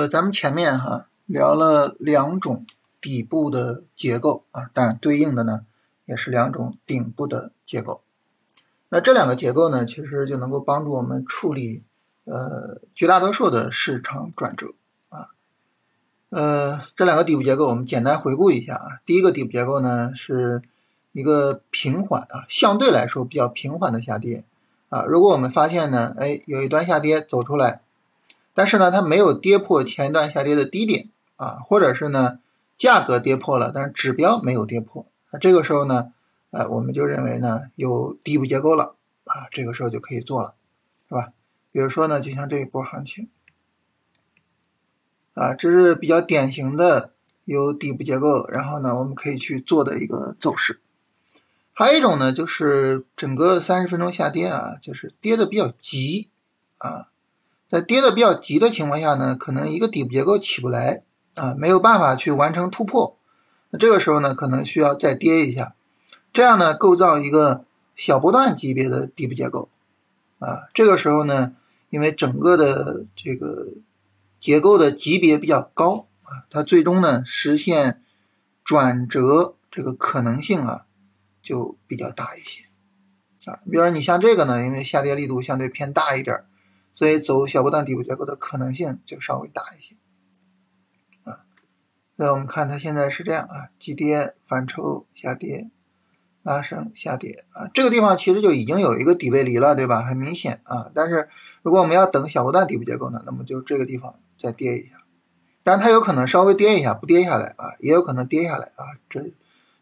呃，咱们前面哈聊了两种底部的结构啊，但对应的呢也是两种顶部的结构。那这两个结构呢，其实就能够帮助我们处理呃绝大多数的市场转折啊。呃，这两个底部结构我们简单回顾一下啊。第一个底部结构呢是一个平缓啊，相对来说比较平缓的下跌啊。如果我们发现呢，哎，有一段下跌走出来。但是呢，它没有跌破前一段下跌的低点啊，或者是呢，价格跌破了，但是指标没有跌破，那这个时候呢，呃，我们就认为呢有底部结构了啊，这个时候就可以做了，是吧？比如说呢，就像这一波行情啊，这是比较典型的有底部结构，然后呢，我们可以去做的一个走势。还有一种呢，就是整个三十分钟下跌啊，就是跌的比较急啊。在跌的比较急的情况下呢，可能一个底部结构起不来啊，没有办法去完成突破。那这个时候呢，可能需要再跌一下，这样呢，构造一个小波段级别的底部结构啊。这个时候呢，因为整个的这个结构的级别比较高啊，它最终呢实现转折这个可能性啊就比较大一些啊。比如说你像这个呢，因为下跌力度相对偏大一点。所以走小波段底部结构的可能性就稍微大一些，啊，那我们看它现在是这样啊，急跌反抽下跌，拉升下跌啊，这个地方其实就已经有一个底背离了，对吧？很明显啊。但是如果我们要等小波段底部结构呢，那么就这个地方再跌一下，当然它有可能稍微跌一下不跌下来啊，也有可能跌下来啊，这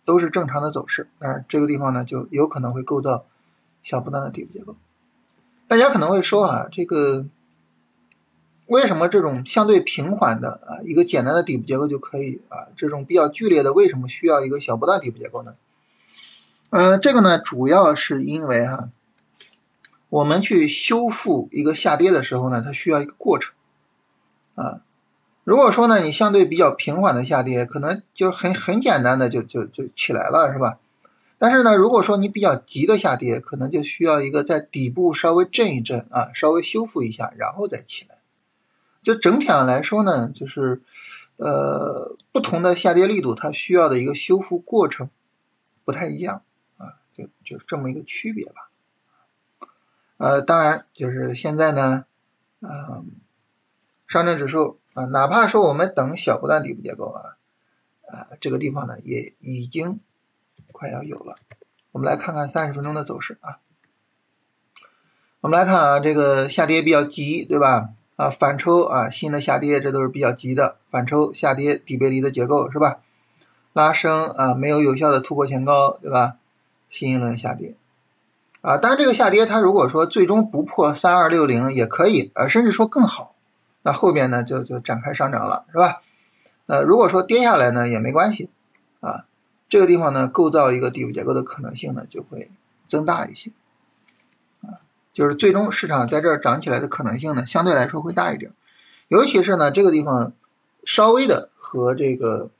都是正常的走势。但是这个地方呢，就有可能会构造小波段的底部结构。大家可能会说啊，这个为什么这种相对平缓的啊一个简单的底部结构就可以啊？这种比较剧烈的为什么需要一个小波段底部结构呢？嗯，这个呢主要是因为哈，我们去修复一个下跌的时候呢，它需要一个过程啊。如果说呢你相对比较平缓的下跌，可能就很很简单的就就就起来了，是吧？但是呢，如果说你比较急的下跌，可能就需要一个在底部稍微震一震啊，稍微修复一下，然后再起来。就整体上来说呢，就是呃不同的下跌力度，它需要的一个修复过程不太一样啊，就就这么一个区别吧。呃，当然就是现在呢，嗯，上证指数啊，哪怕说我们等小波段底部结构啊，啊这个地方呢也已经。快要有了，我们来看看三十分钟的走势啊。我们来看啊，这个下跌比较急，对吧？啊，反抽啊，新的下跌，这都是比较急的。反抽下跌，底背离的结构是吧？拉升啊，没有有效的突破前高，对吧？新一轮下跌啊，当然这个下跌它如果说最终不破三二六零也可以，呃，甚至说更好，那后边呢就就展开上涨了，是吧？呃，如果说跌下来呢也没关系啊。这个地方呢，构造一个底部结构的可能性呢就会增大一些，啊，就是最终市场在这儿涨起来的可能性呢相对来说会大一点，尤其是呢这个地方稍微的和这个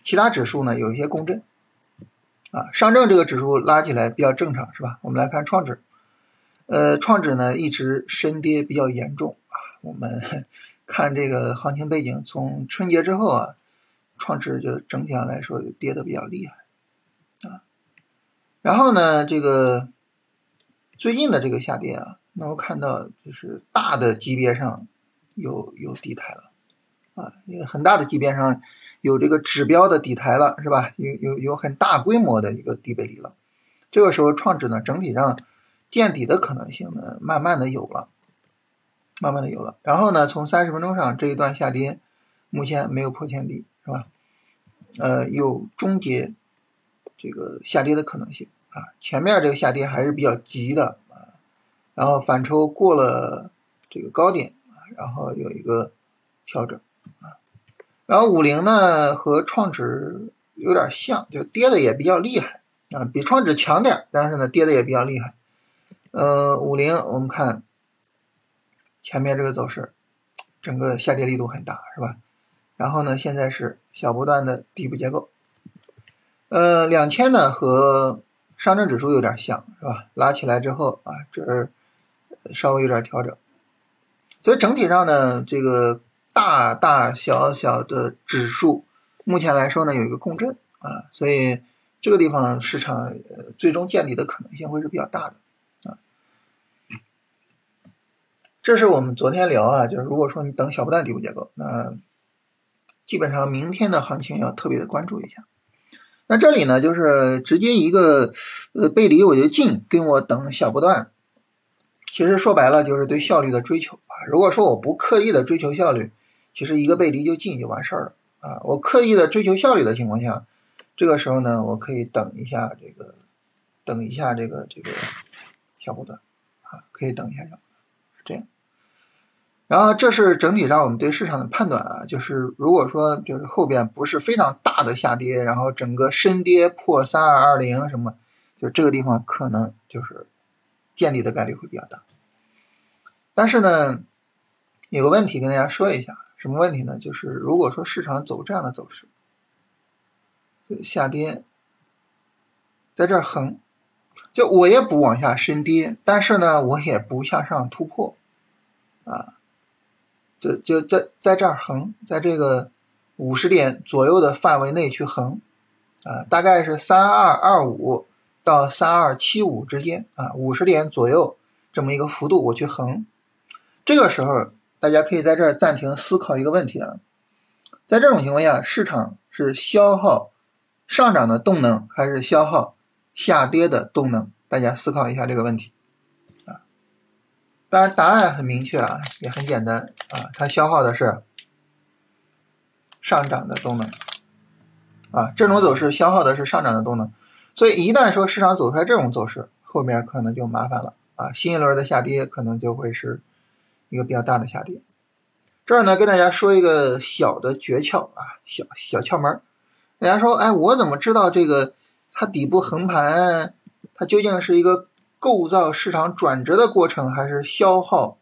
其他指数呢有一些共振，啊，上证这个指数拉起来比较正常是吧？我们来看创指，呃，创指呢一直深跌比较严重啊，我们 看这个行情背景，从春节之后啊。创指就整体上来说跌的比较厉害啊，然后呢，这个最近的这个下跌啊，能够看到就是大的级别上有有底台了啊，一个很大的级别上有这个指标的底台了，是吧？有有有很大规模的一个底背离了，这个时候创指呢整体上见底的可能性呢慢慢的有了，慢慢的有了，然后呢，从三十分钟上这一段下跌目前没有破前低。是吧？呃，有终结这个下跌的可能性啊。前面这个下跌还是比较急的啊，然后反抽过了这个高点啊，然后有一个调整啊。然后五零呢和创指有点像，就跌的也比较厉害啊，比创指强点，但是呢跌的也比较厉害。呃，五零我们看前面这个走势，整个下跌力度很大，是吧？然后呢，现在是小波段的底部结构，呃，两千呢和上证指数有点像，是吧？拉起来之后啊，这稍微有点调整，所以整体上呢，这个大大小小的指数，目前来说呢有一个共振啊，所以这个地方市场最终见底的可能性会是比较大的啊。这是我们昨天聊啊，就是如果说你等小波段底部结构，那基本上明天的行情要特别的关注一下。那这里呢，就是直接一个呃背离我就进，跟我等小波段。其实说白了就是对效率的追求啊。如果说我不刻意的追求效率，其实一个背离就进就完事儿了啊。我刻意的追求效率的情况下，这个时候呢，我可以等一下这个，等一下这个这个小波段啊，可以等一下小波段，是这样。然后这是整体上我们对市场的判断啊，就是如果说就是后边不是非常大的下跌，然后整个深跌破三二二零什么，就这个地方可能就是。建立的概率会比较大，但是呢，有个问题跟大家说一下，什么问题呢？就是如果说市场走这样的走势，下跌，在这横，就我也不往下深跌，但是呢，我也不向上突破，啊，就就在在这儿横，在这个五十点左右的范围内去横，啊，大概是三二二五。到三二七五之间啊，五十点左右这么一个幅度，我去横。这个时候，大家可以在这儿暂停思考一个问题啊，在这种情况下，市场是消耗上涨的动能，还是消耗下跌的动能？大家思考一下这个问题。当然，答案很明确啊，也很简单啊，它消耗的是上涨的动能啊，这种走势消耗的是上涨的动能。所以一旦说市场走出来这种走势，后面可能就麻烦了啊！新一轮的下跌可能就会是一个比较大的下跌。这儿呢，跟大家说一个小的诀窍啊，小小窍门。大家说，哎，我怎么知道这个它底部横盘，它究竟是一个构造市场转折的过程，还是消耗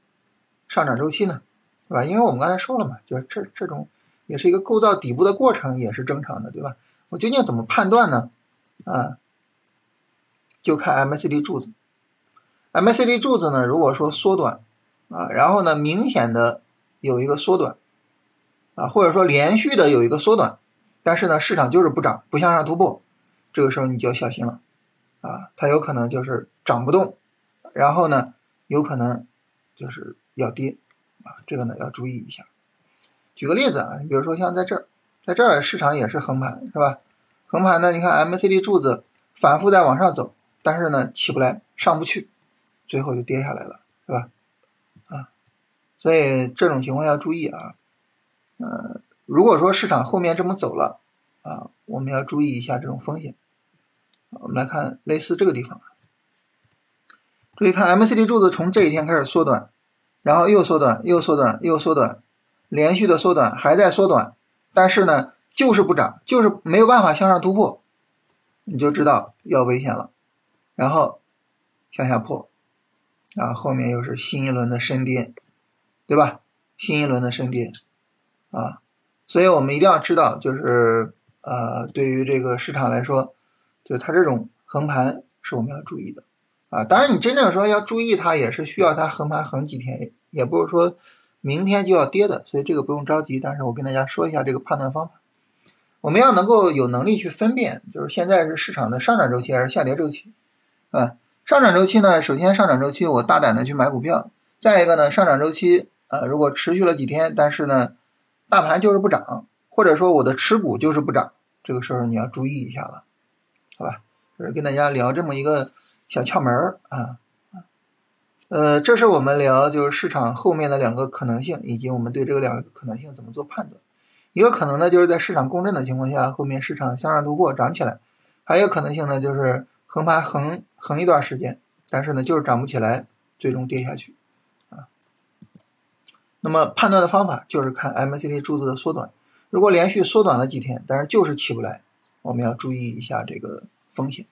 上涨周期呢？对吧？因为我们刚才说了嘛，就这这种也是一个构造底部的过程，也是正常的，对吧？我究竟怎么判断呢？啊？就看 MACD 柱子，MACD 柱子呢，如果说缩短啊，然后呢明显的有一个缩短啊，或者说连续的有一个缩短，但是呢市场就是不涨，不向上突破，这个时候你就要小心了啊，它有可能就是涨不动，然后呢有可能就是要跌啊，这个呢要注意一下。举个例子啊，你比如说像在这儿，在这儿市场也是横盘是吧？横盘呢，你看 MACD 柱子反复在往上走。但是呢，起不来，上不去，最后就跌下来了，是吧？啊，所以这种情况要注意啊。呃，如果说市场后面这么走了啊，我们要注意一下这种风险。我们来看类似这个地方，注意看 MCD 柱子从这一天开始缩短，然后又缩短，又缩短，又缩短，连续的缩短，还在缩短，但是呢，就是不涨，就是没有办法向上突破，你就知道要危险了。然后向下破，啊，后面又是新一轮的深跌，对吧？新一轮的深跌，啊，所以我们一定要知道，就是呃，对于这个市场来说，就它这种横盘是我们要注意的，啊，当然你真正说要注意它，也是需要它横盘横几天，也不是说明天就要跌的，所以这个不用着急。但是我跟大家说一下这个判断方法，我们要能够有能力去分辨，就是现在是市场的上涨周期还是下跌周期。啊，上涨周期呢？首先，上涨周期我大胆的去买股票。再一个呢，上涨周期啊，如果持续了几天，但是呢，大盘就是不涨，或者说我的持股就是不涨，这个时候你要注意一下了，好吧？就是跟大家聊这么一个小窍门儿啊。呃，这是我们聊就是市场后面的两个可能性，以及我们对这个两个可能性怎么做判断。一个可能呢，就是在市场共振的情况下，后面市场向上突破涨起来；还有可能性呢，就是。横盘横横一段时间，但是呢，就是涨不起来，最终跌下去，啊。那么判断的方法就是看 MACD 柱子的缩短，如果连续缩短了几天，但是就是起不来，我们要注意一下这个风险。